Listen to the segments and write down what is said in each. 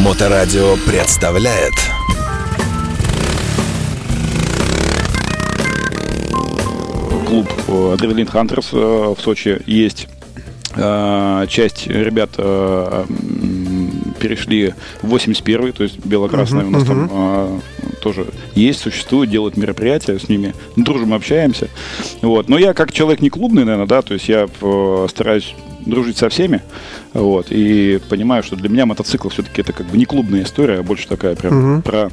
Моторадио представляет клуб Адреналин Хантерс в Сочи есть. Э, Часть ребят э, перешли в 81 то есть бело-красная у нас там э, тоже есть, существует, делают мероприятия с ними, дружим, общаемся. Вот. Но я как человек не клубный, наверное, да, то есть я э, стараюсь дружить со всеми, вот, и понимаю, что для меня мотоцикл все-таки это как бы не клубная история, а больше такая прям про,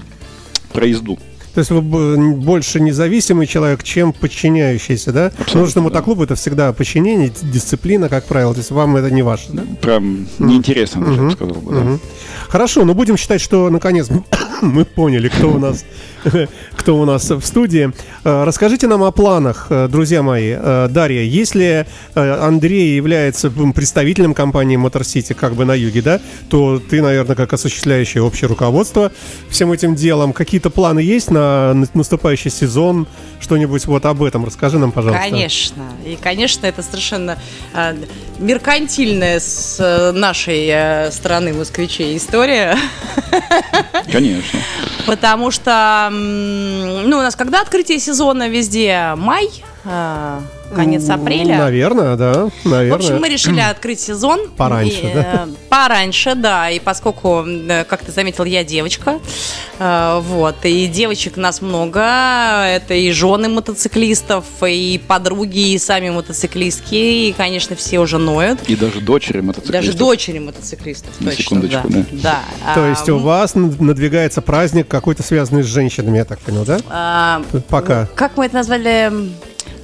про езду. То есть вы б- больше независимый человек, чем подчиняющийся, да? Потому что да. мотоклуб это всегда подчинение, дисциплина, как правило. То есть вам это не ваше, да? Прям неинтересно, даже, я бы сказал бы, да. Хорошо, но будем считать, что наконец мы поняли, кто у нас, кто у нас в студии. Э, Расскажите нам о планах, э, друзья мои. Э, Дарья, если Андрей является представителем компании Motor City как бы на юге, да, то ты, наверное, как осуществляющее общее руководство всем этим делом. Какие-то планы есть на на наступающий сезон? Что-нибудь вот об этом расскажи нам, пожалуйста. Конечно. И, конечно, это совершенно э, меркантильная с э, нашей э, стороны москвичей история. Конечно. Потому что, ну, у нас когда открытие сезона везде? Май, э, конец апреля. Наверное, да, наверное. В общем, мы решили открыть сезон. Пораньше, И, да? э, Пораньше, да. И поскольку, э, как ты заметил, я девочка, э, вот, и девочек у нас много. Это и жены мотоциклистов, и подруги, и сами мотоциклистки. И, конечно, все уже ноют. И даже дочери мотоциклистов. Даже дочери мотоциклистов, На точно, секундочку, да. да. Да. То А, есть у вас над- надвигается праздник какой-то связанный с женщинами, я так понял, да? а, Пока. Как мы это назвали?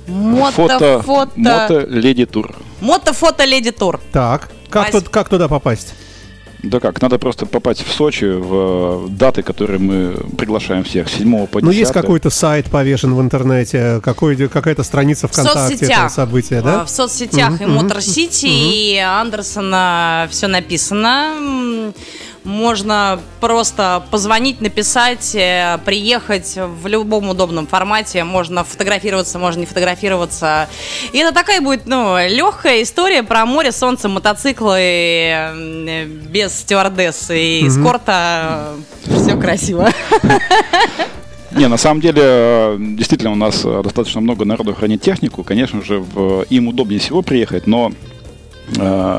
Мото, Фото, фото, мото, леди тур. Мото-фото леди тур. Так, как, Вась. тут, как туда попасть? Да как, надо просто попасть в Сочи в э, даты, которые мы приглашаем всех, с 7 по 10. Ну, есть какой-то сайт повешен в интернете, какой, какая-то страница В ВКонтакте этого соцсетях. события, да? В соцсетях и Мотор Сити, и Андерсона все написано. Можно просто позвонить, написать, э, приехать в любом удобном формате. Можно фотографироваться, можно не фотографироваться. И это такая будет, ну, легкая история про море, солнце, мотоциклы, э, без стюардессы и эскорта. Все красиво. Не, на самом деле, э, действительно, у нас э, достаточно много народу хранит технику. Конечно же, в- им удобнее всего приехать, но э,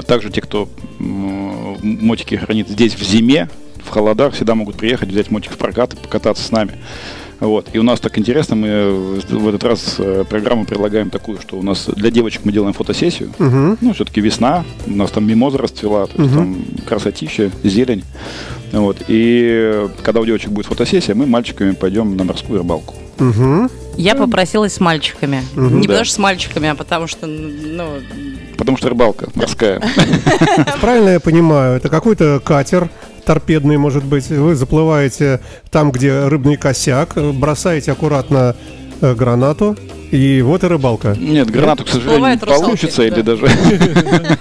также те, кто мотики хранит здесь в зиме, в холодах, всегда могут приехать, взять мотик в прокат и покататься с нами. Вот. И у нас так интересно, мы в этот раз э, программу предлагаем такую, что у нас для девочек мы делаем фотосессию. Ну, все-таки весна, у нас там мимоза расцвела, то есть там красотища, зелень. Вот. И когда у девочек будет фотосессия, мы мальчиками пойдем на морскую рыбалку. Мгм. Я попросилась с мальчиками. Не Да. потому что с мальчиками, а потому что, ну, Потому что рыбалка морская. Правильно я понимаю, это какой-то катер торпедный, может быть. Вы заплываете там, где рыбный косяк, бросаете аккуратно э, гранату, и вот и рыбалка. Нет, гранату, к сожалению, не получится, или да. даже...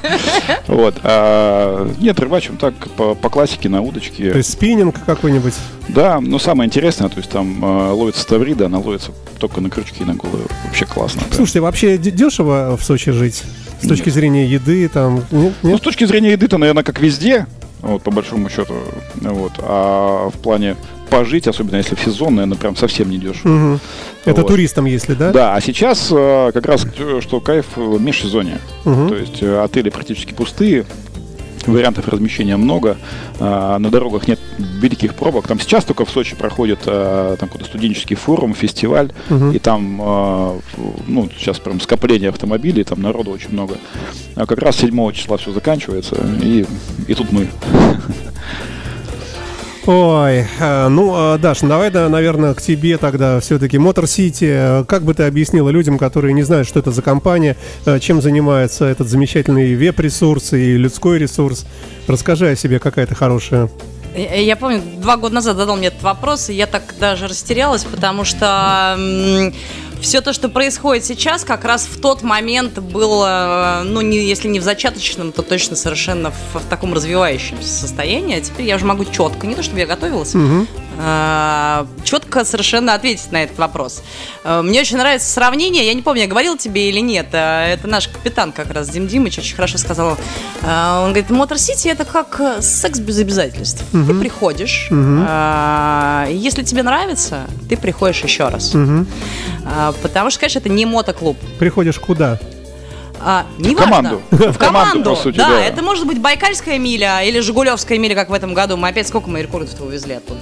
Вот. а, Нет, рыбачим так, по классике, на То удочке. есть спиннинг какой-нибудь. Да, но самое интересное, то есть там э, ловится ставрида, она ловится только на крючки, на голову. Вообще классно. Слушайте, вообще дешево в Сочи жить? С точки зрения еды, там? Ну, с точки зрения еды-то, наверное, как везде, вот, по большому счету. Вот. А в плане пожить, особенно если в сезон, наверное, прям совсем не дешево. Мгм. Это Вот. туристам, если, да? Да, а сейчас э, как раз э, что кайф э, межсезонье. Мгм. То есть э, отели практически пустые, вариантов размещения много, а, на дорогах нет великих пробок. Там сейчас только в Сочи проходит а, там какой-то студенческий форум, фестиваль, и там а, в- ну, сейчас прям скопление автомобилей, там народу очень много. А как раз 7 числа все заканчивается, и, и тут мы. Ой, э, ну, э, Даш, ну давай, да, наверное, к тебе тогда все-таки. Мотор Сити, как бы ты объяснила людям, которые не знают, что это за компания, э, чем занимается этот замечательный веб-ресурс и людской ресурс? Расскажи о себе какая-то хорошая. Я я помню, два года назад задал мне этот вопрос, и я так даже растерялась, потому что все то, что происходит сейчас, как раз в тот момент было, ну, не, если не в зачаточном, то точно совершенно в, в таком развивающемся состоянии. А теперь я уже могу четко, не то чтобы я готовилась, э, четко совершенно ответить на этот вопрос. Э, Мне очень нравится сравнение, я не помню, я говорил тебе или нет, э, это наш капитан как раз, Дим Димыч, очень хорошо сказал. Э, Он говорит, Мотор Сити это как секс без обязательств. Ты приходишь, э, если тебе нравится, ты приходишь еще раз. А, Потому что, конечно, это не мотоклуб. Приходишь куда? А, не команду. важно. В команду, по сути, да, да. это может быть Байкальская миля или Жигулевская миля, как в этом году. Мы опять сколько мы рекордов увезли оттуда?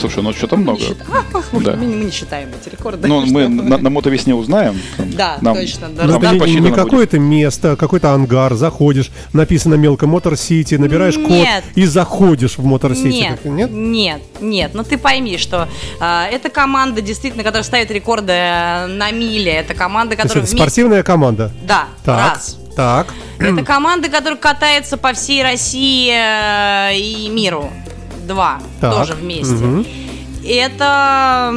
Слушай, ну что-то много. Не счит- А, мы, Да. мы не- мы не считаем эти рекорды. Ну, мы на, на мотовесне узнаем. Да, нам- точно, да. Ну, нам это не- какое-то место, какой-то ангар, заходишь, написано мелко Мотор Сити, набираешь код Нет. и заходишь в Мотор Сити. Нет, Нет? нет, нет, Ну ты пойми, что а, это команда, действительно, которая ставит рекорды э, на миле. Это команда, которая это вместе... спортивная команда. Да, Так. раз. Так. Это команда, которая катается по всей России э, и миру. Два. Так. Тоже вместе. Мгм. Это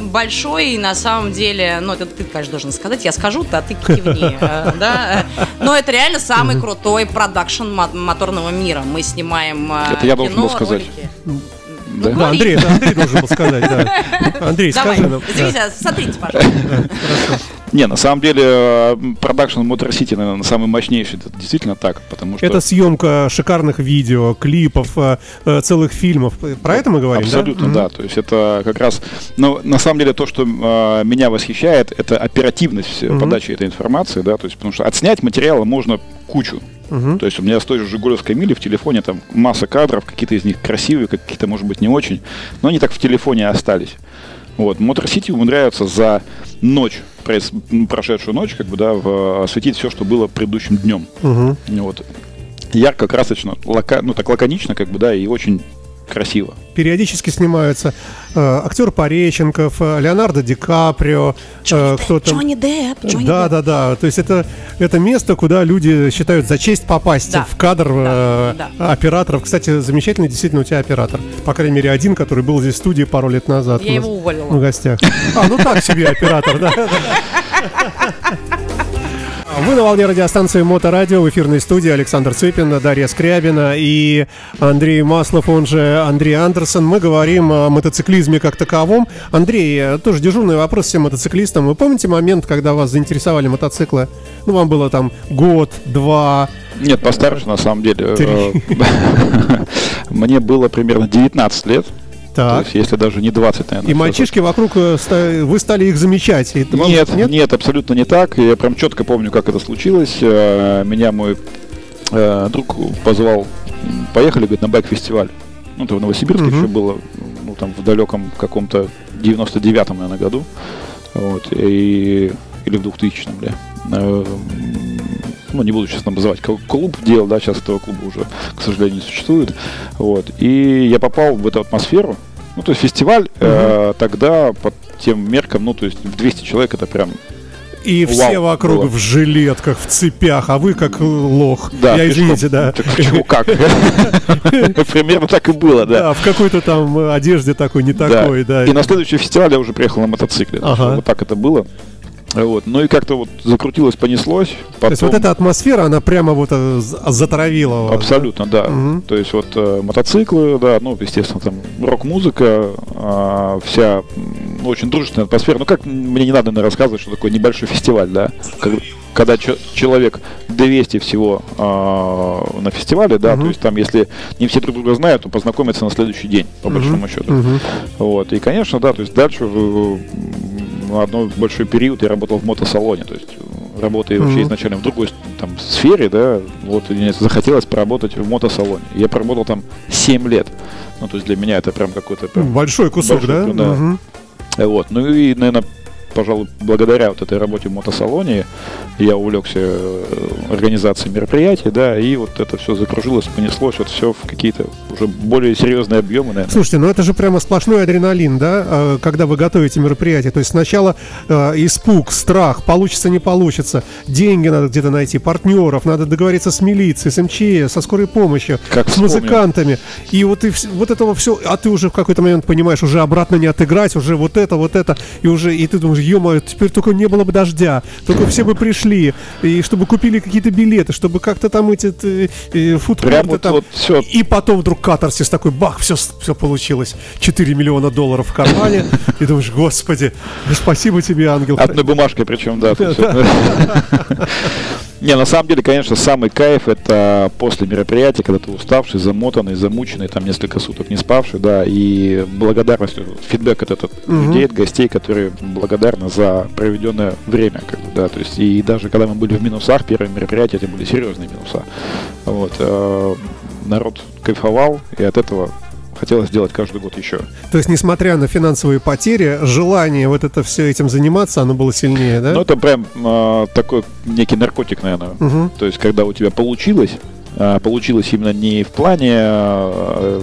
большой, на самом деле, ну, это ты, конечно, должен сказать, я скажу, а ты кивни, э, да. Но это реально самый крутой продакшн мо- моторного мира. Мы снимаем э, Это я должен кино, был сказать. ролики. Да? Да, Говори. Андрей, Андрей должен был сказать, да. Андрей, Давай, скажи нам. извините, Да. смотрите, пожалуйста. Не, на самом деле, продакшн Motor City, наверное, самый мощнейший. Это действительно так, потому что... Это съемка шикарных видео, клипов, э, э, целых фильмов. Про это мы говорим, да? Абсолютно, Мгм. да. То есть это как раз, но на самом деле то, что э, меня восхищает, это оперативность Мгм. подачи этой информации, да, то есть потому что отснять материала можно кучу. Мгм. То есть у меня с той же Жигулевской мили в телефоне там масса кадров, какие-то из них красивые, какие-то, может быть, не очень, но они так в телефоне остались. Вот. Мотор Сити умудряются за ночь, прошедшую ночь, как бы, да, в- осветить все, что было предыдущим днем. Мгм. Вот. Ярко, красочно, лака- ну так лаконично, как бы, да, и очень красиво. Периодически снимаются э, актер Пореченков, э, Леонардо Ди Каприо, э, кто там. Джонни Депп, Джонни Да, Депп. да, да. То есть это, это место, куда люди считают за честь попасть Да. в кадр э, Да, операторов. Кстати, замечательный действительно у тебя оператор. По крайней мере, один, который был здесь в студии пару лет назад. Я его уволила. В гостях. А, ну так себе оператор, да. Вы на волне радиостанции Моторадио в эфирной студии Александр Цыпин, Дарья Скрябина и Андрей Маслов, он же Андрей Андерсон. Мы говорим о мотоциклизме как таковом. Андрей, тоже дежурный вопрос всем мотоциклистам. Вы помните момент, когда вас заинтересовали мотоциклы? Ну, вам было там год, два, Нет, постарше на самом деле. Э, Мне было примерно 19 лет. То так. есть, если даже не 20, наверное. И мальчишки вокруг, э, вы стали их замечать. Это вам- Нет, нет, абсолютно не так. Я прям четко помню, как это случилось. Э, Меня мой э, друг позвал, поехали, говорит, на байк-фестиваль. Ну, это в Новосибирске Мгм. еще было, ну, там, в далеком каком-то 99-м, наверное, году. Вот, и, или в 2000-м, да. Ну, не буду сейчас там называть клуб дел, да, сейчас этого клуба уже, к сожалению, не существует. Вот, и я попал в эту атмосферу. Ну, то есть фестиваль э, тогда под тем меркам, ну, то есть в 200 человек это прям И все Вау, вокруг было. в жилетках, в цепях, а вы как лох. Да, Я, пешком. извините, да. Так почему как? Примерно так и было, да. Да, в какой-то там одежде такой, не такой, да. И на следующий фестиваль я уже приехал на мотоцикле. Вот так это было. Вот. Ну и как-то вот закрутилось, понеслось. То есть вот Потом- эта атмосфера, она прямо вот э, з- затравила вас. Абсолютно, да. Мгм. То есть вот э, мотоциклы, да, ну, естественно, там рок-музыка, а, вся м, очень дружественная атмосфера. Ну, как мне не надо наверное, рассказывать, что такое небольшой фестиваль, да? Как- Когда чё- человек 200 всего а, на фестивале, да, Мгм. то есть там, если не все друг друга знают, то познакомиться на следующий день, по большому счету. Мгм. Вот. И, конечно, да, то есть дальше в одной большой период я работал в мотосалоне, то есть э, работая Мгм. вообще изначально в другой там, сфере, да, вот мне захотелось поработать в мотосалоне. Я проработал там 7 лет. Ну, то есть для меня это прям какой-то прям Большой кусок, Большой, да? да. Э, Вот. Ну и, наверное, пожалуй, благодаря вот этой работе в мотосалоне я увлекся э, организацией мероприятий, да, и вот это все закружилось, понеслось, вот все в какие-то уже более серьезные объемы, наверное. Слушайте, ну это же прямо сплошной адреналин, да, э, когда вы готовите мероприятие. То есть сначала э, испуг, страх, получится, не получится, деньги надо где-то найти, партнеров, надо договориться с милицией, с МЧС, со скорой помощью, Как с вспомнил. музыкантами. И вот, и вот этого все, а ты уже в какой-то момент понимаешь, уже обратно не отыграть, уже вот это, вот это, и уже, и ты думаешь, ё теперь только не было бы дождя, только все бы пришли, и чтобы купили какие-то билеты, чтобы как-то там эти э, э, вот, там. вот всё. И потом вдруг катарсис такой, бах, все, все получилось. 4 миллиона долларов в кармане. И думаешь, господи, спасибо тебе, ангел. Одной бумажкой причем, да. Не, на самом деле, конечно, самый кайф это после мероприятия, когда ты уставший, замотанный, замученный, там несколько суток не спавший, да, и благодарность, фидбэк от, от людей, от гостей, которые благодарны за проведенное время, как бы, да, то есть и даже когда мы были в минусах, первые мероприятия, это были серьезные минуса, вот, э, народ кайфовал, и от этого хотелось сделать каждый год еще. То есть, несмотря на финансовые потери, желание вот это все этим заниматься, оно было сильнее, да? Ну, это прям э, такой некий наркотик, наверное. Мгм. То есть, когда у тебя получилось, а, получилось именно не в плане а,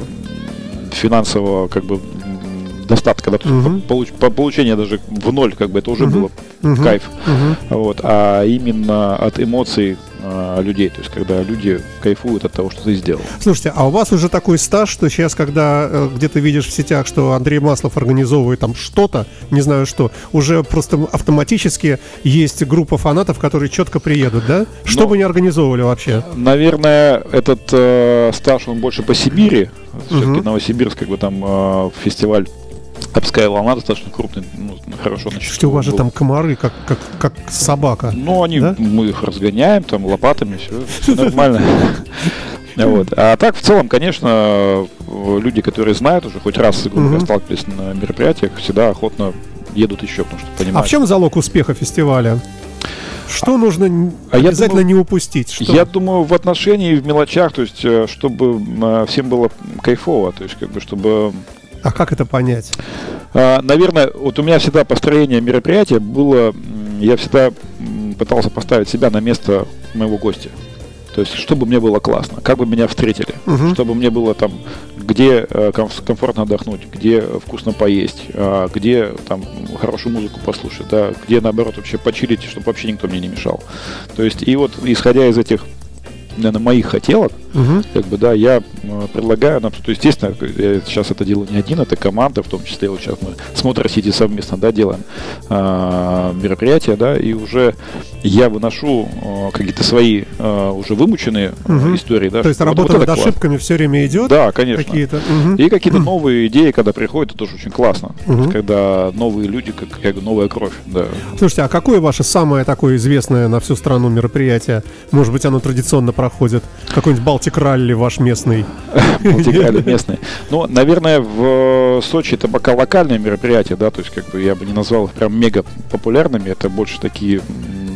финансового, как бы, достатка, да, по, получ- по получению даже в ноль, как бы, это уже Мгм. было Мгм. кайф. Мгм. Вот, а именно от эмоций а, людей, то есть, когда люди кайфуют от того, что ты сделал. Слушайте, а у вас уже такой стаж, что сейчас, когда э, где-то видишь в сетях, что Андрей Маслов организовывает там что-то, не знаю что, уже просто автоматически есть группа фанатов, которые четко приедут, да? Что Ну, бы не организовывали вообще? Наверное, этот э, стаж, он больше по Сибири. Все-таки Мгм. Новосибирск, как бы там э, фестиваль Обская волна достаточно крупный, ну, хорошо начал. Что у вас же там комары, как, как, как собака. Ну, они, Да? мы их разгоняем, там, лопатами, все, нормально. Вот. А так, в целом, конечно, люди, которые знают уже, хоть раз, грубо говоря, Мгм. сталкивались на мероприятиях, всегда охотно едут еще, потому что А понимают. в чем залог успеха фестиваля? Что нужно н- а я обязательно думаю- не упустить? Что? Я думаю, в отношении, в мелочах, то есть, э, чтобы всем было кайфово, то есть, как бы, чтобы А как это понять? А, Наверное, вот у меня всегда построение мероприятия было, я всегда пытался поставить себя на место моего гостя. То есть, чтобы мне было классно, как бы меня встретили, Мгм. чтобы мне было там, где э, комф- комфортно отдохнуть, где вкусно поесть, а, где там хорошую музыку послушать, да, где наоборот вообще почилить, чтобы вообще никто мне не мешал. То есть, и вот исходя из этих наверное, моих хотелок, Мгм. как бы, да, я э, предлагаю нам, то, естественно, я сейчас это делаю не один, это команда, в том числе вот сейчас мы с Мотор Сити совместно, да, делаем а, мероприятия, да, и уже я выношу э, какие-то свои э, уже вымученные Мгм. истории, да. То есть что вот- работа вот над ошибками все время идет? Да, конечно. Какие-то. Мгм. И какие-то новые идеи, когда приходят, это тоже очень классно. Мгм. когда новые люди, как, как новая кровь, да. Слушайте, а какое ваше самое такое известное на всю страну мероприятие? Может быть, оно традиционно проходит? Какой-нибудь Балтик ралли ваш местный? Мультикали местные. Ну, наверное, в Сочи это пока локальные мероприятия, да, то есть, как бы я бы не назвал их прям мега популярными, это больше такие,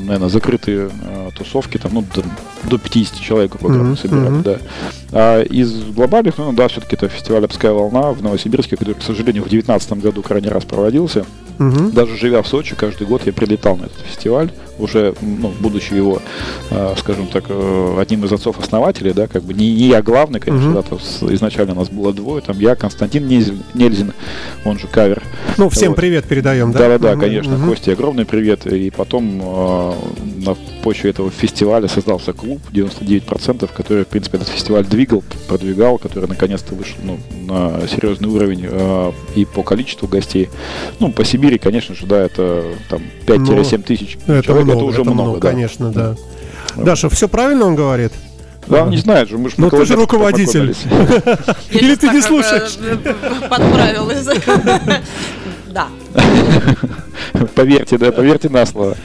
наверное, закрытые э, тусовки, там, ну, до, до 50 человек, мы собирали, мгм. да. А из глобальных, ну, да, все-таки это фестиваль «Обская волна» в Новосибирске, который, к сожалению, в 2019 году крайний раз проводился. Мгм. Даже живя в Сочи, каждый год я прилетал на этот фестиваль, уже, ну, будучи его, э, скажем так, э, одним из отцов-основателей, да, как бы не, не я главный, конечно, Мгм. да, с- изначально нас было двое, там я, Константин Нельзин, он же кавер. Ну, всем Вот. привет передаем, да? Да-да-да, Мгм, конечно, мгм. Косте огромный привет. И потом э, на почве этого фестиваля создался клуб 99%, который, в принципе, этот фестиваль двигал, продвигал, который наконец-то вышел ну, на серьезный уровень э, и по количеству гостей. Ну, по Сибири, конечно же, да, это там 5-7 тысяч Ну, Это человек, много, это уже это много, да. конечно, да. Вот. Даша, все правильно он говорит? Да, не знает же, мы же Ну, ты же руководитель. Или ты не так, слушаешь? э, э, Подправилась. Поверьте, да, поверьте на слово.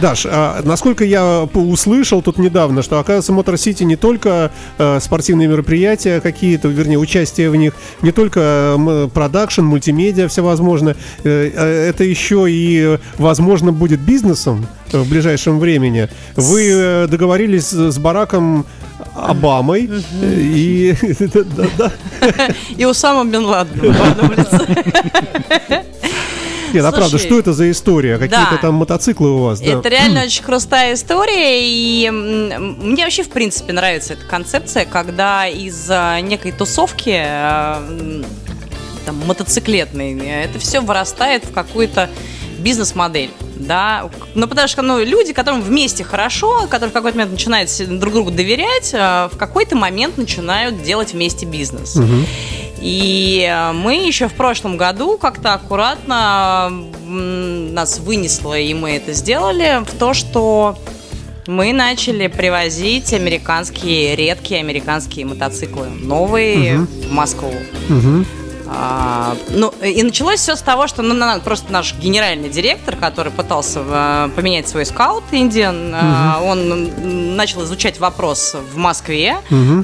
Даш, а насколько я услышал тут недавно, что, оказывается, Мотор Сити не только э, спортивные мероприятия какие-то, вернее, участие в них, не только э, продакшн, мультимедиа всевозможно, э, э, это еще и, возможно, будет бизнесом в ближайшем времени. Вы э, договорились с Бараком Обамой, э, и... И Усама Бен лице. Нет, а правда, Слушай, что это за история? Какие-то да. там мотоциклы у вас? да? Это реально очень крутая история, и мне вообще, в принципе, нравится эта концепция, когда из а, некой тусовки м, там, мотоциклетной, э, это все вырастает в какую-то бизнес-модель. Да, ну потому что ну, люди, которым вместе хорошо, которые в какой-то момент начинают друг другу доверять, э, в какой-то момент начинают делать вместе бизнес. И э, мы еще в прошлом году как-то аккуратно нас вынесло, и мы это сделали, в то, что мы начали привозить американские, редкие американские мотоциклы, новые в Москву. Мгм. А, ну, и началось все с того, что ну, на- просто наш генеральный директор, который пытался э, поменять свой скаут Индиан, э, он начал изучать вопрос в Москве.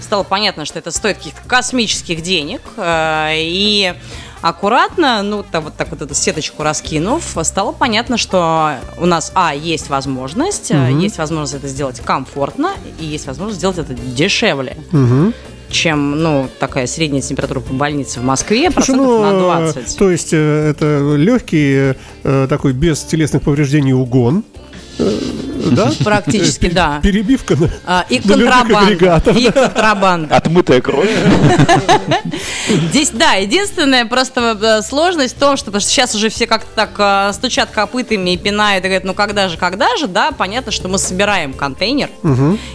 Стало понятно, что это стоит каких-то космических денег. э, и аккуратно, ну, та- вот так вот эту сеточку раскинув, стало понятно, что у нас, а, есть возможность, э, есть возможность это сделать комфортно, и есть возможность сделать это дешевле Мгм. Чем, ну, такая средняя температура по больнице в Москве, Слушай, процентов ну, на э, 20. То есть э, это легкий, э, такой без телесных повреждений угон. Э, Да? Практически, да. Перебивка на- А, И контрабанда. И контрабанда. Отмытая кровь. Здесь, да, единственная просто сложность в том, что, потому что сейчас уже все как-то так стучат копытами и пинают, и говорят, ну когда же, когда же, да, понятно, что мы собираем контейнер,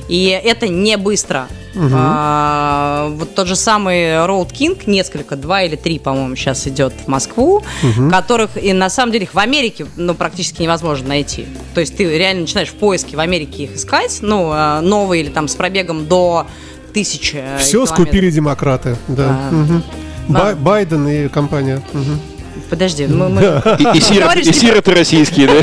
и это не быстро. А, вот тот же самый Road King, несколько, два или три, по-моему, сейчас идет в Москву, которых, и на самом деле их в Америке, ну, практически невозможно найти. То есть ты реально начинаешь в поиске в Америке их искать, ну, э, новые или там с пробегом до тысячи Все километров. скупили демократы. Да. А. Мгм. Бай- А. Байден и компания. Мгм. Подожди, мы, мы- И, и сироты, и сироты российские, да?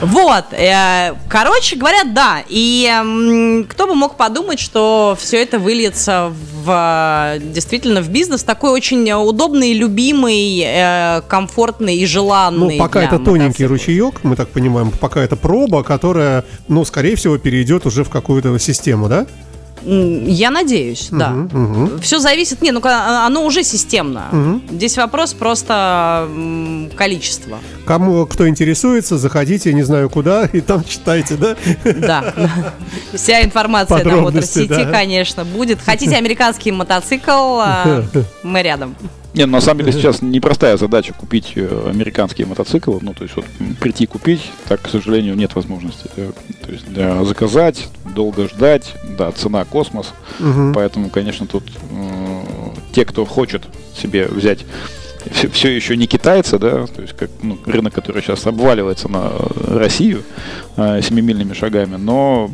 Вот, э, короче говоря, да. И кто бы мог подумать, что все это выльется в действительно в бизнес такой очень удобный, любимый, э, комфортный и желанный. Ну, пока это тоненький ручеек, мы так понимаем, пока это проба, которая, ну, скорее всего, перейдет уже в какую-то систему, да? Я надеюсь, да. Мгм. Все зависит, не, ну ка- оно уже системно. Мгм. Здесь вопрос просто количества. Кому, кто интересуется, заходите, не знаю куда, и там читайте, да? Да. Вся информация на Подробности, Моторсити, да. конечно, будет. Хотите американский мотоцикл, а, мы рядом. Не, ну, на самом деле сейчас непростая задача купить э, американские мотоциклы. Ну, то есть вот прийти купить, так, к сожалению, нет возможности. Э, То есть да, заказать, долго ждать, да, цена космос. Мгм. Поэтому, конечно, тут те, кто хочет себе взять все, еще не китайцы, да, то есть как ну, рынок, который сейчас обваливается на Россию э, семимильными шагами, но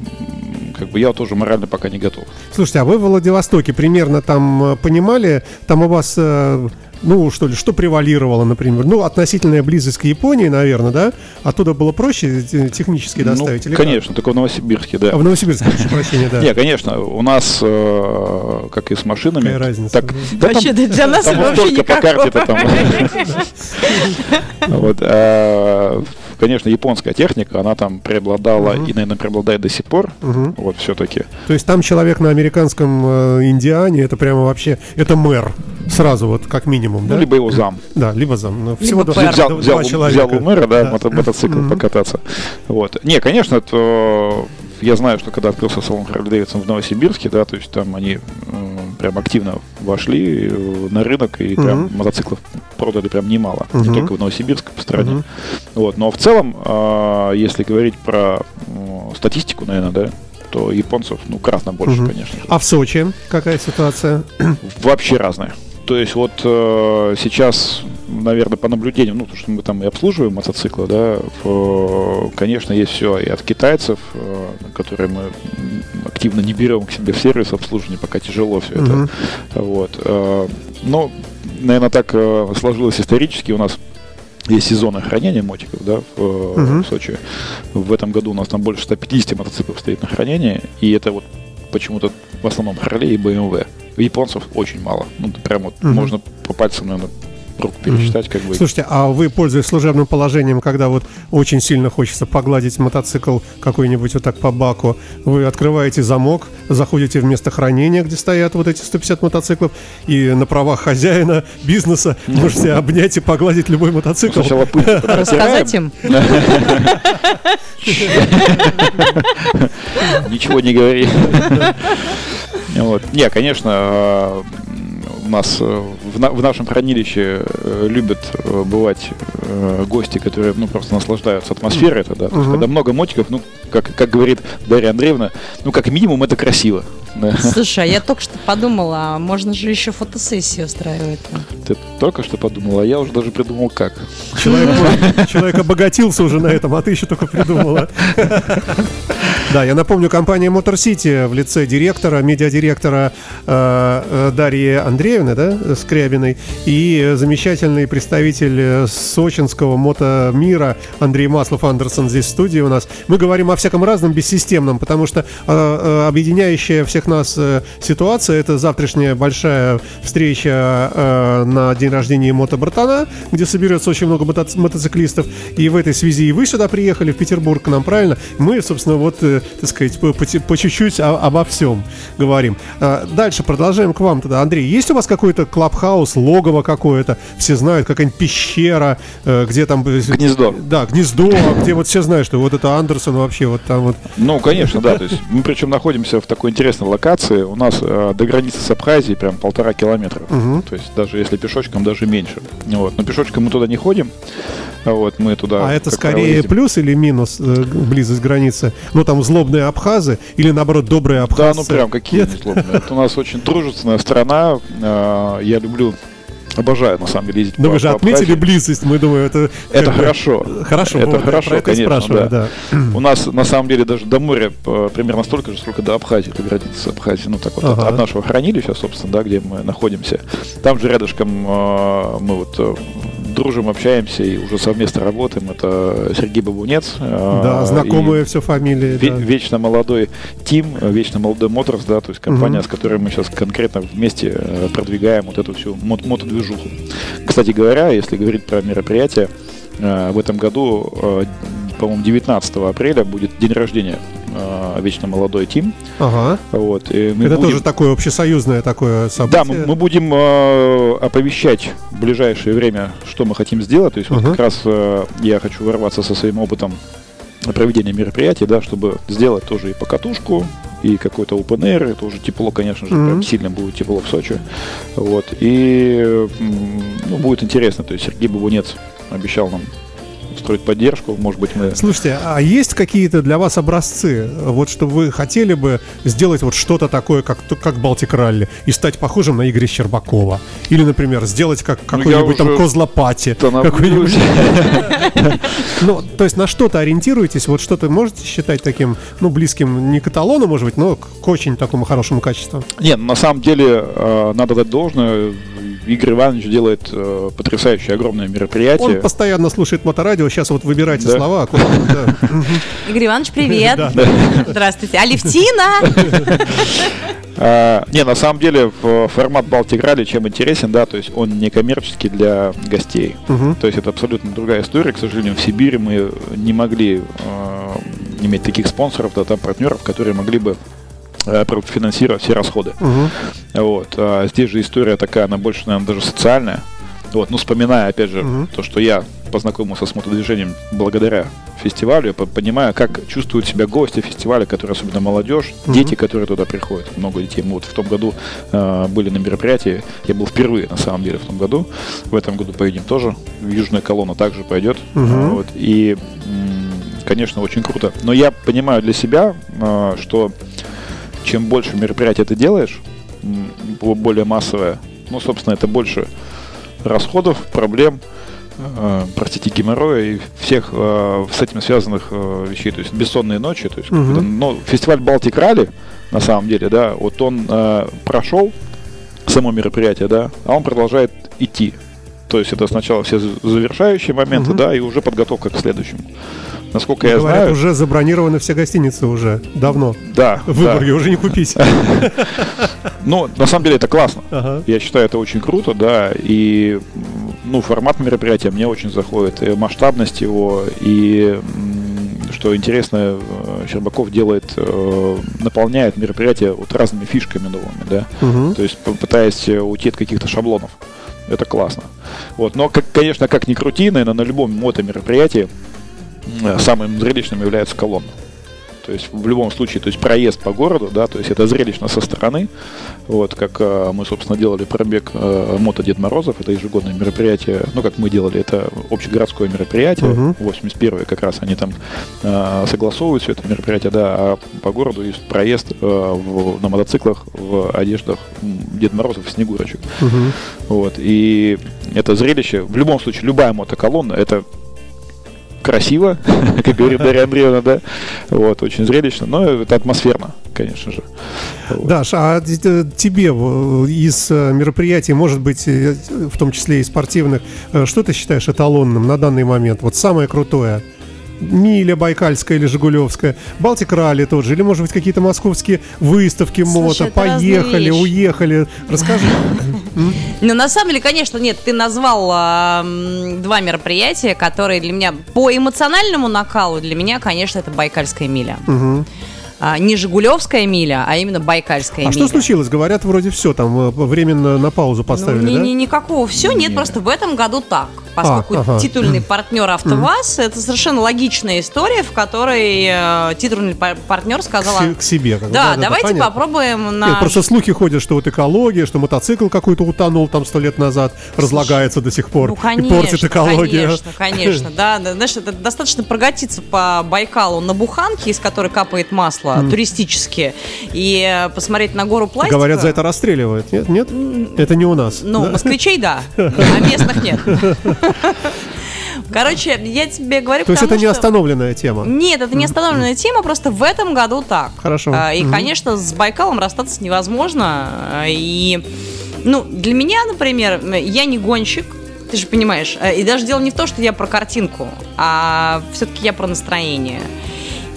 как бы я тоже морально пока не готов. Слушайте, а вы в Владивостоке примерно там э, понимали, там у вас, э, ну, что ли, что превалировало, например? Ну, относительная близость к Японии, наверное, да? Оттуда было проще технически доставить? ну, или как? конечно, только в Новосибирске, да. А в Новосибирске, прошу прощения, да. Не, конечно, у нас, э, как и с машинами, Какая разница? так, да там- Вообще, да, для нас там вообще только по никакого. карте-то там. Вот, а, Конечно, японская техника, она там преобладала и, наверное, преобладает до сих пор. Мгм. Вот все-таки. То есть там человек на американском э, Индиане, это прямо вообще, это мэр. Сразу вот, как минимум, да? Ну, либо его зам. Да, либо зам. Ну, всего Либо два. Взял, два взял, человека. взял у мэра, да, Да. мото- мотоцикл Мгм. покататься. Вот. Не, конечно, это, я знаю, что когда открылся салон Харли Дэвидсон в Новосибирске, да, то есть там они прям активно вошли э, на рынок, и прям Мгм. мотоциклов продали прям немало. Мгм. Не только в Новосибирске, по стране. Мгм. Вот. Но в целом, э, если говорить про статистику, наверное, да, то японцев, ну, кратно больше, Мгм. конечно. А в Сочи какая ситуация? Вообще разные. То есть вот э, сейчас, наверное, по наблюдениям, ну, потому что мы там и обслуживаем мотоциклы, да, в- конечно, есть все и от китайцев, э, которые мы активно не берем к себе в сервис обслуживания, пока тяжело все это. Мгм. Вот. э, Но, наверное, так э, сложилось исторически. У нас есть сезонное хранение мотиков, да, в, э, Мгм. в Сочи. В этом году у нас там больше 150 мотоциклов стоит на хранении, и это вот почему-то в основном Харлей и BMW. Японцев очень мало. Ну, прям вот Мгм. можно по пальцам, наверное, рук пересчитать, как бы. Слушайте, а вы, пользуясь служебным положением, когда вот очень сильно хочется погладить мотоцикл какой-нибудь вот так по баку, вы открываете замок, заходите в место хранения, где стоят вот эти 150 мотоциклов, и на правах хозяина бизнеса можете обнять и погладить любой мотоцикл. Сначала Рассказать им? Ничего не говори. Вот. Не, конечно, э, у нас э, в, на- в нашем хранилище э, любят э, бывать гости, которые ну, просто наслаждаются атмосферой. Это, да. Мгм. когда много мотиков, ну, как, как говорит Дарья Андреевна, ну, как минимум, это красиво. Да. Слушай, а я только что подумала, а можно же еще фотосессию устраивать. Ты только что подумала, а я уже даже придумал как. Человек, человек обогатился уже на этом, а ты еще только придумала. Да, я напомню, компания Motor City в лице директора, медиадиректора э, э, Дарьи Андреевны, да, Скрябиной, и замечательный представитель э, сочинского мотомира Андрей Маслов Андерсон здесь в студии у нас. Мы говорим о всяком разном, бессистемном, потому что э, э, объединяющая всех нас э, ситуация это завтрашняя большая встреча э, на день рождения мотобратана, где соберется очень много мото- мотоциклистов. И в этой связи и вы сюда приехали, в Петербург к нам, правильно? Мы, собственно, вот, э, так сказать, по, по по чуть-чуть о- обо всем говорим. А, Дальше продолжаем к вам тогда. Андрей, есть у вас какой-то клабхаус, логово какое-то? Все знают, какая-нибудь пещера, где там... Гнездо. Да, гнездо, где вот все знают, что вот это Андерсон вообще вот там вот. Ну, конечно, да. То есть мы причем находимся в такой интересной локации. У нас э, до границы с Абхазией прям полтора километра. Мгм. То есть даже если пешочком, даже меньше. Вот. Но пешочком мы туда не ходим. Вот, мы туда. А это скорее ездим. плюс или минус э, близость границы? Ну там злобные абхазы или наоборот добрые Да, абхазцы? ну прям какие злобные. Это у нас очень дружественная страна. Э, Я люблю, обожаю на самом деле ездить Ну по- вы же отметили Абхазии. близость, мы думаем, это... Это хорошо. Хорошо, Это вот, хорошо, это конечно, спрашиваю, да. У нас на самом деле даже до моря э, примерно столько же, сколько до Абхазии, до границы с Абхазией. Ну так вот от, Ага. от нашего хранилища, собственно, да, где мы находимся. Там же рядышком э, мы вот э, дружим, общаемся и уже совместно работаем. Это Сергей Бабунец. э, Да, знакомые все фамилии. ве- да. Вечно молодой Тим, вечно молодой Моторс, да, то есть компания, Мгм. с которой мы сейчас конкретно вместе продвигаем вот эту всю мот- мотодвижуху. Кстати говоря, если говорить про мероприятие, э, в этом году, э, по-моему, 19 апреля будет день рождения э, вечно молодой Тим. Ага. Вот, и мы Это будем- тоже такое общесоюзное такое событие. да, мы, мы будем э, оповещать в ближайшее время, что мы хотим сделать. То есть вот Мгм. как раз э, я хочу ворваться со своим опытом проведения мероприятий, да, чтобы сделать тоже и покатушку, и какой-то open air. Это уже тепло, конечно же, Мгм. прям сильно будет тепло в Сочи. Вот. И ну, будет интересно. То есть Сергей Бабунец обещал нам устроить поддержку. Может быть, мы Слушайте, а есть какие-то для вас образцы, вот что вы хотели бы сделать вот что-то такое, как, как Балтик Ралли, и стать похожим на Игоря Щербакова? Или, например, сделать как Ну, какой-нибудь там Козлопати? какой-нибудь. Ну, то есть на что-то ориентируетесь, вот что-то можете считать таким, ну, близким не к эталону, может быть, но к к очень такому хорошему качеству? Нет, на самом деле э, надо дать должное. Игорь Иванович делает э, потрясающее огромное мероприятие. Он постоянно слушает моторадио, сейчас вот выбирайте Да. слова. аккуратно, да. Игорь Иванович, привет. Здравствуйте. Алевтина! А, не, на самом деле в- формат Балтик Ралли чем интересен, да, то есть он не коммерческий для гостей. То есть это абсолютно другая история. К сожалению, в Сибири мы не могли э, иметь таких спонсоров, да, там партнеров, которые могли бы профинансировать все расходы. Мгм. Вот. А здесь же история такая, она больше, наверное, даже социальная. Вот, ну, вспоминая, опять же, Мгм. то, что я познакомился с мотодвижением благодаря фестивалю, понимаю, как чувствуют себя гости фестиваля, которые особенно молодежь, Мгм. дети, которые туда приходят, много детей. Мы вот в том году э, были на мероприятии, я был впервые, на самом деле, в том году. В этом году поедем тоже, южная колонна также пойдет. А, Вот, и, конечно, очень круто. Но я понимаю для себя, э, что чем больше мероприятий ты делаешь, более массовое, ну, собственно, это больше расходов, проблем, э, простите, геморроя и всех э, с этим связанных э, вещей, то есть бессонные ночи, то есть, Мгм. когда- но фестиваль Балтик Ралли, на самом деле, да, вот он э, прошел, само мероприятие, да, а он продолжает идти. То есть это сначала все за- завершающие моменты, Мгм. да, и уже подготовка к следующему. Насколько я Говорят, знаю, уже забронированы все гостиницы уже давно. да, В да. Выборге уже не купить. Но на самом деле это классно. Ага. Я считаю, это очень круто, да, и ну, формат мероприятия мне очень заходит, и масштабность его, и что интересно, э, Щербаков делает, э, наполняет мероприятие вот разными фишками новыми, да, то есть пытаясь э, уйти от каких-то шаблонов. Это классно. Вот. Но, как, конечно, как ни крути, наверное, на любом мотомероприятии самым зрелищным является колонна. то есть в любом случае, то есть проезд по городу, да, то есть это зрелищно со стороны, вот, как э, мы, собственно, делали пробег э, мото Дед Морозов, это ежегодное мероприятие, ну, как мы делали, это общегородское мероприятие, Мгм. 81 как раз они там э, согласовывают все это мероприятие, да, а по городу есть проезд э, в- на мотоциклах в одеждах Дед Морозов и Снегурочек. Мгм. Вот. И это зрелище, в любом случае, любая мотоколонна, это красиво, как говорит Дарья Андреевна, да, вот, очень зрелищно, но это атмосферно, конечно же. Вот. Даш, а э, тебе из э, мероприятий, может быть, э, в том числе и спортивных, что ты считаешь эталонным на данный момент? Вот самое крутое. Миля Байкальская или Жигулевская, Балтик Ралли тот же, или, может быть, какие-то московские выставки мото, поехали, уехали. Расскажи. Ну, на самом деле, конечно, нет, ты назвал м, два мероприятия, которые для меня по эмоциональному накалу, для меня, конечно, это Байкальская миля. Мгм. А, не Жигулевская миля, а именно Байкальская А миля. что случилось? Говорят, вроде все, там э, временно на паузу поставили, ну, ни- да? ни- никакого все, нет, Нет. просто в этом году так. Поскольку А, ага. титульный партнер АвтоВАЗ это совершенно логичная история, в которой э, титульный пар- партнер К сказал. се- к себе. как бы, Да, давайте понятно. попробуем на. Нет, просто слухи ходят, что вот экология, что мотоцикл какой-то утонул там сто лет назад, разлагается до сих пор Ну, и конечно, портит экологию. конечно, конечно, да, да, знаешь, это достаточно прокатиться по Байкалу на буханке, из которой капает масло, туристически, и э, посмотреть на гору пластика. Говорят, за это расстреливают. Нет, нет? Это не у нас. Ну, да? москвичей, да, а местных нет. Короче, я тебе говорю, То есть это не что- остановленная тема. Нет, это не остановленная тема, просто в этом году так. Хорошо. А, И, Мгм. конечно, с Байкалом расстаться невозможно. И, ну, для меня, например, я не гонщик, ты же понимаешь. А, И даже дело не в том, что я про картинку, а все-таки я про настроение.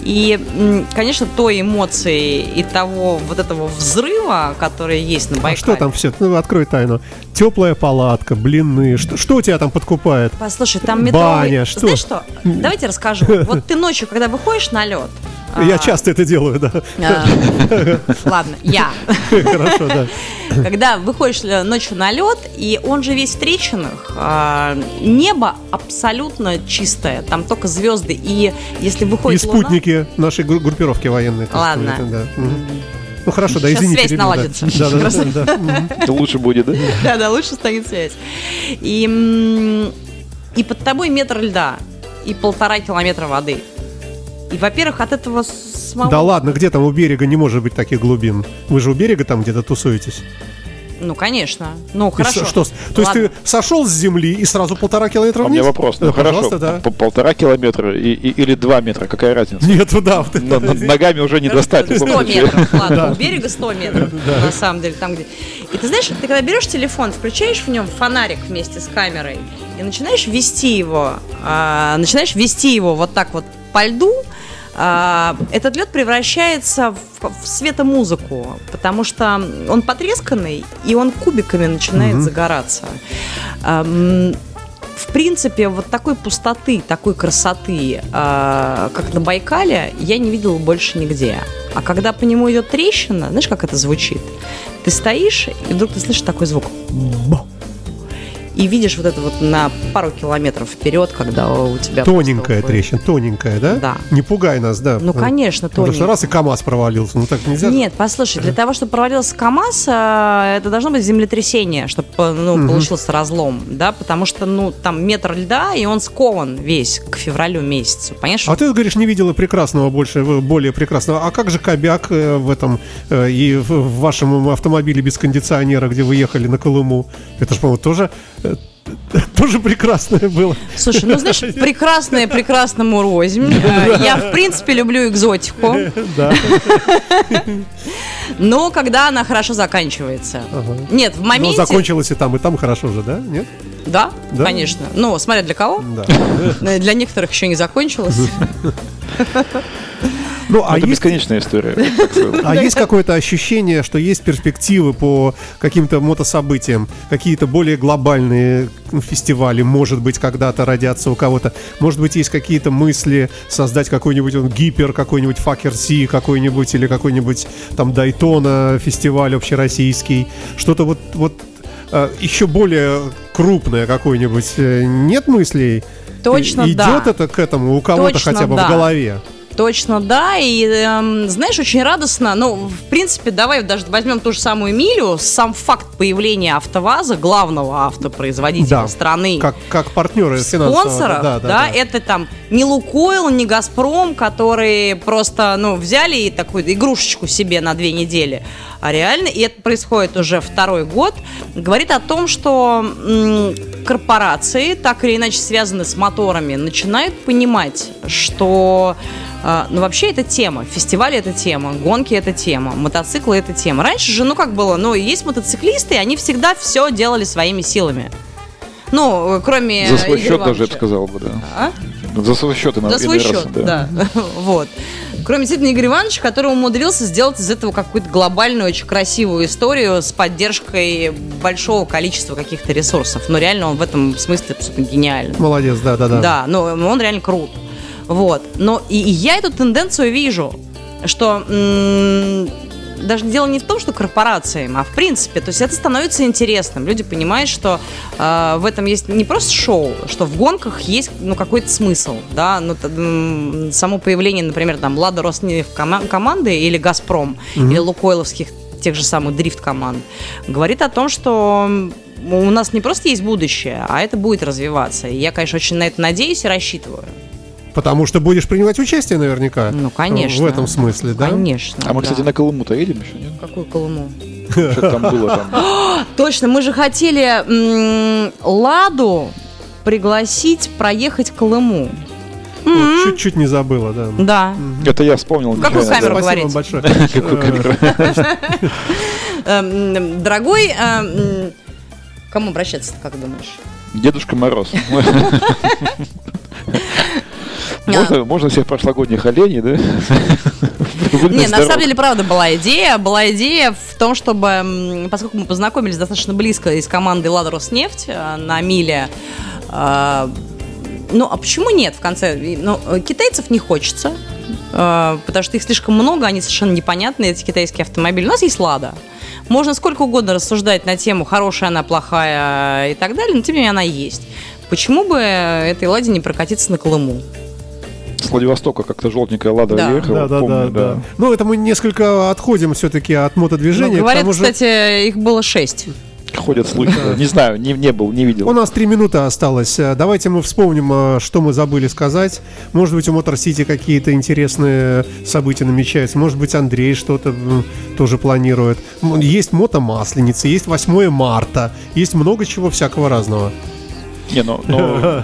И, конечно, той эмоции и того вот этого взрыва, который есть на А Байкале. что там все? Ну, открой тайну. Теплая палатка, блины. Что, что у тебя там подкупает? Послушай, там метровый... Баня, что? Знаешь что? Давайте расскажу. Вот ты ночью, когда выходишь на лед... Я часто это делаю, да. Ладно, я. Хорошо, да. Когда выходишь э, ночью на лед, и он же весь в трещинах, а, небо абсолютно чистое, там только звезды, и если И выходит луна- спутники нашей гру- группировки военной. Ладно. Ну хорошо, да, Сейчас связь наладится. Да, да, да, да. Мгм. Это лучше будет, да? Да, да, лучше станет связь. И, и под тобой метр льда, и полтора километра воды. И, во-первых, от этого самого... Да ладно, где там у берега не может быть таких глубин? Вы же у берега там где-то тусуетесь. Ну, конечно. Ну, И хорошо. с- Что, то есть ты сошел с земли и сразу полтора километра А у вниз? меня вопрос. Да, Ну хорошо, пожалуйста, да. по- полтора километра и- и- или два метра, какая разница? Нет, да. вот это- Но- но Ногами уже не достать. в любом 100 случае. метров, ладно, Да. у берега 100 метров, Да. на самом деле, там где. И ты знаешь, ты когда берешь телефон, включаешь в нем фонарик вместе с камерой и начинаешь вести его, а, начинаешь вести его вот так вот по льду, а, этот лед превращается в, в светомузыку, потому что он потресканный, и он кубиками начинает Мгм. загораться. Ам, в принципе, вот такой пустоты, такой красоты, а, как на Байкале, я не видела больше нигде. А когда по нему идет трещина, знаешь, как это звучит? Ты стоишь, и вдруг ты слышишь такой звук. Бо. И видишь вот это вот на пару километров вперед, когда у тебя... Тоненькая просто трещина, тоненькая, да? Да. Не пугай нас, да. Ну, конечно, Потому что тоненькая. раз и КамАЗ провалился, ну так нельзя. Нет, послушай, для того, чтобы провалился КАМАЗ, э, это должно быть землетрясение, чтобы ну, Мгм. получился разлом, да, потому что, ну, там метр льда, и он скован весь к февралю месяцу, понимаешь? А ты говоришь, не видела прекрасного больше, э, более прекрасного. А как же кобяк э, в этом э, и в, вашем автомобиле без кондиционера, где вы ехали на Колыму? Это же, по-моему, тоже э, тоже прекрасное было. Слушай, ну, знаешь, прекрасное прекрасному рознь. Э, Я, в принципе, люблю экзотику, Да. но когда она хорошо заканчивается. Ага. Нет, в Ну, моменте... закончилось и там, и там хорошо же, да? Нет? Да, Да? конечно. Ну, смотря для кого. Да. Для некоторых еще не закончилось. Ну, а Это есть бесконечная история. А есть какое-то ощущение, что есть перспективы по каким-то мотособытиям, какие-то более глобальные ну, фестивали, может быть, когда-то родятся у кого-то, может быть, есть какие-то мысли создать какой-нибудь он, гипер, какой-нибудь Факер Си, какой-нибудь или какой-нибудь там Дайтона фестиваль общероссийский, что-то вот вот э, еще более крупное какое-нибудь. э, Нет мыслей? Точно, Идет да. это к этому у кого-то Точно, хотя бы да. в голове? Точно, да. И эм, знаешь, очень радостно. Ну, в принципе, давай даже возьмем ту же самую Милю. Сам факт появления АвтоВАЗа, главного автопроизводителя Да. страны, Как, как партнеры спонсоров, да, да, да, да. это там не Лукойл, не Газпром, которые просто, ну, взяли и такую игрушечку себе на две недели, а реально, и это происходит уже второй год, говорит о том, что м, корпорации, так или иначе связанные с моторами, начинают понимать, что а, ну, вообще это тема. Фестивали это тема, гонки это тема, мотоциклы это тема. Раньше же, ну, как было, ну, есть мотоциклисты, и они всегда все делали своими силами. Ну, кроме За свой Игоря счет даже, я бы сказал бы, да. А? За свой счет За свой счет, да. вот. Кроме действительно Игоря Ивановича, который умудрился сделать из этого какую-то глобальную, очень красивую историю с поддержкой большого количества каких-то ресурсов. Но реально он в этом смысле абсолютно гениальный. Молодец, да, да, да. Да, но он реально крут. Вот. Но и, и я эту тенденцию вижу, что м, даже дело не в том, что корпорациям, а в принципе, то есть это становится интересным. Люди понимают, что э, в этом есть не просто шоу, что в гонках есть ну, какой-то смысл, да, ну, т- само появление, например, там, Лада Роснефть кома- команды или Газпром, или Лукойловских тех же самых дрифт-команд, говорит о том, что у нас не просто есть будущее, а это будет развиваться. И я, конечно, очень на это надеюсь и рассчитываю. Потому что будешь принимать участие наверняка. Ну, конечно. В этом смысле, да? Конечно. А мы, да. кстати, на Колыму-то едем еще, нет? Какую Колыму? Что там было там? Точно, мы же хотели Ладу пригласить проехать Колыму. Вот Чуть-чуть не забыла, да. Да. Это я вспомнил. В какую камеру Спасибо говорить? вам большое. Какую камеру? Эм, Дорогой, к кому обращаться, как думаешь? Дедушка Мороз. Можно, можно всех прошлогодних оленей, да? Не, на самом деле, правда, была идея. Была идея в том, чтобы, поскольку мы познакомились достаточно близко из команды «Лада Роснефть» э, на Миле, э, ну, а почему нет в конце? Ну, китайцев не хочется, э, потому что их слишком много, они совершенно непонятные, эти китайские автомобили. У нас есть «Лада». Можно сколько угодно рассуждать на тему, хорошая она, плохая и так далее, но тем не менее она есть. Почему бы этой «Ладе» не прокатиться на Колыму? С Владивостока как-то желтенькая лада Да. ехала, Да, да, помню, да, да. Ну, это мы несколько отходим все-таки от Ну, мотодвижения. к говорят, же кстати, их было шесть. Ходят слухи. Не знаю, не, не был, не видел. У нас три минуты осталось. Э, Давайте мы вспомним, э, что мы забыли сказать. Может быть, у Мотор Сити какие-то интересные события намечаются. Может быть, Андрей что-то тоже планирует. Есть мотомасленица, есть 8 марта, есть много чего всякого разного. Не, ну, ну,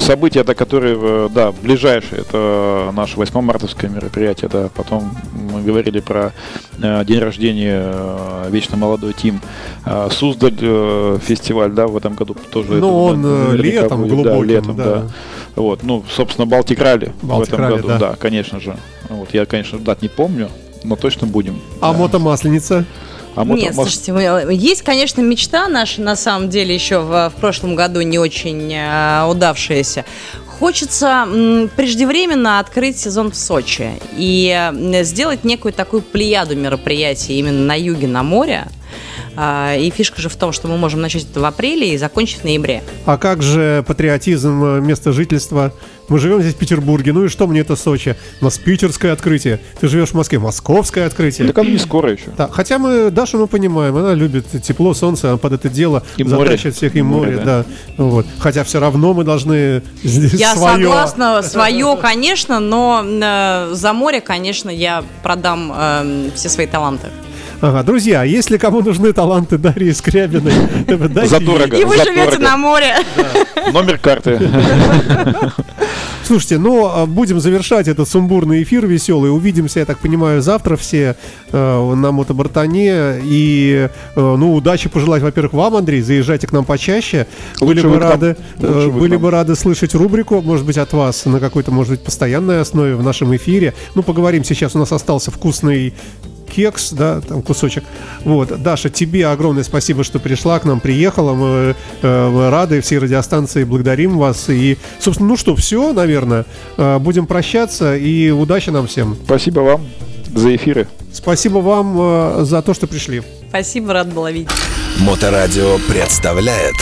события, да, которые, э, да, ближайшие, это наше 8 мартовское мероприятие, да, потом мы говорили про э, день рождения э, Вечно молодой Тим, Э, Суздаль э, фестиваль, да, в этом году тоже. Ну, он, да, э, летом, будет, глубоким, да, летом, да. да. Вот, ну, собственно, Балтик Ралли в этом Ралли, году, да. да. конечно же. Вот, я, конечно, дат не помню, но точно будем. А да. мотомасленица? А мото- Нет, мос- слушайте, мы- есть, конечно, мечта наша, на самом деле, еще в, в прошлом году не очень э, удавшаяся. Хочется м, преждевременно открыть сезон в Сочи и э, сделать некую такую плеяду мероприятий именно на юге, на море. А, И фишка же в том, что мы можем начать это в апреле и закончить в ноябре. А как же патриотизм э, места жительства? Мы живем здесь в Петербурге, ну и что мне это Сочи? У нас питерское открытие. Ты живешь в Москве, московское открытие. Так оно не скоро еще. Да, хотя мы Дашу мы понимаем, она любит тепло, солнце, она под это дело И море. затащит всех и И море, море, да. Вот. Хотя все равно мы должны здесь Я свое. согласна, свое, конечно, но э, за море, конечно, я продам э, все свои таланты. Ага, друзья, если кому нужны таланты Дарьи Скрябиной, дайте Задорого. И вы живете на море. Номер карты. Слушайте, ну а, будем завершать этот сумбурный эфир веселый. Увидимся, я так понимаю, завтра все э, на мотобартане. И э, ну удачи пожелать, во-первых, вам, Андрей, заезжайте к нам почаще. были Лучше бы к нам. рады, э, были бы рады слышать рубрику, может быть, от вас на какой-то, может быть, постоянной основе в нашем эфире. Ну поговорим сейчас. У нас остался вкусный кекс, да, там кусочек. Вот, Даша, тебе огромное спасибо, что пришла к нам, приехала. Мы, э, мы рады, все радиостанции благодарим вас. И, собственно, ну что, все, наверное. Э, будем прощаться и удачи нам всем. Спасибо вам за эфиры. Спасибо вам э, за то, что пришли. Спасибо, рад была видеть. Моторадио представляет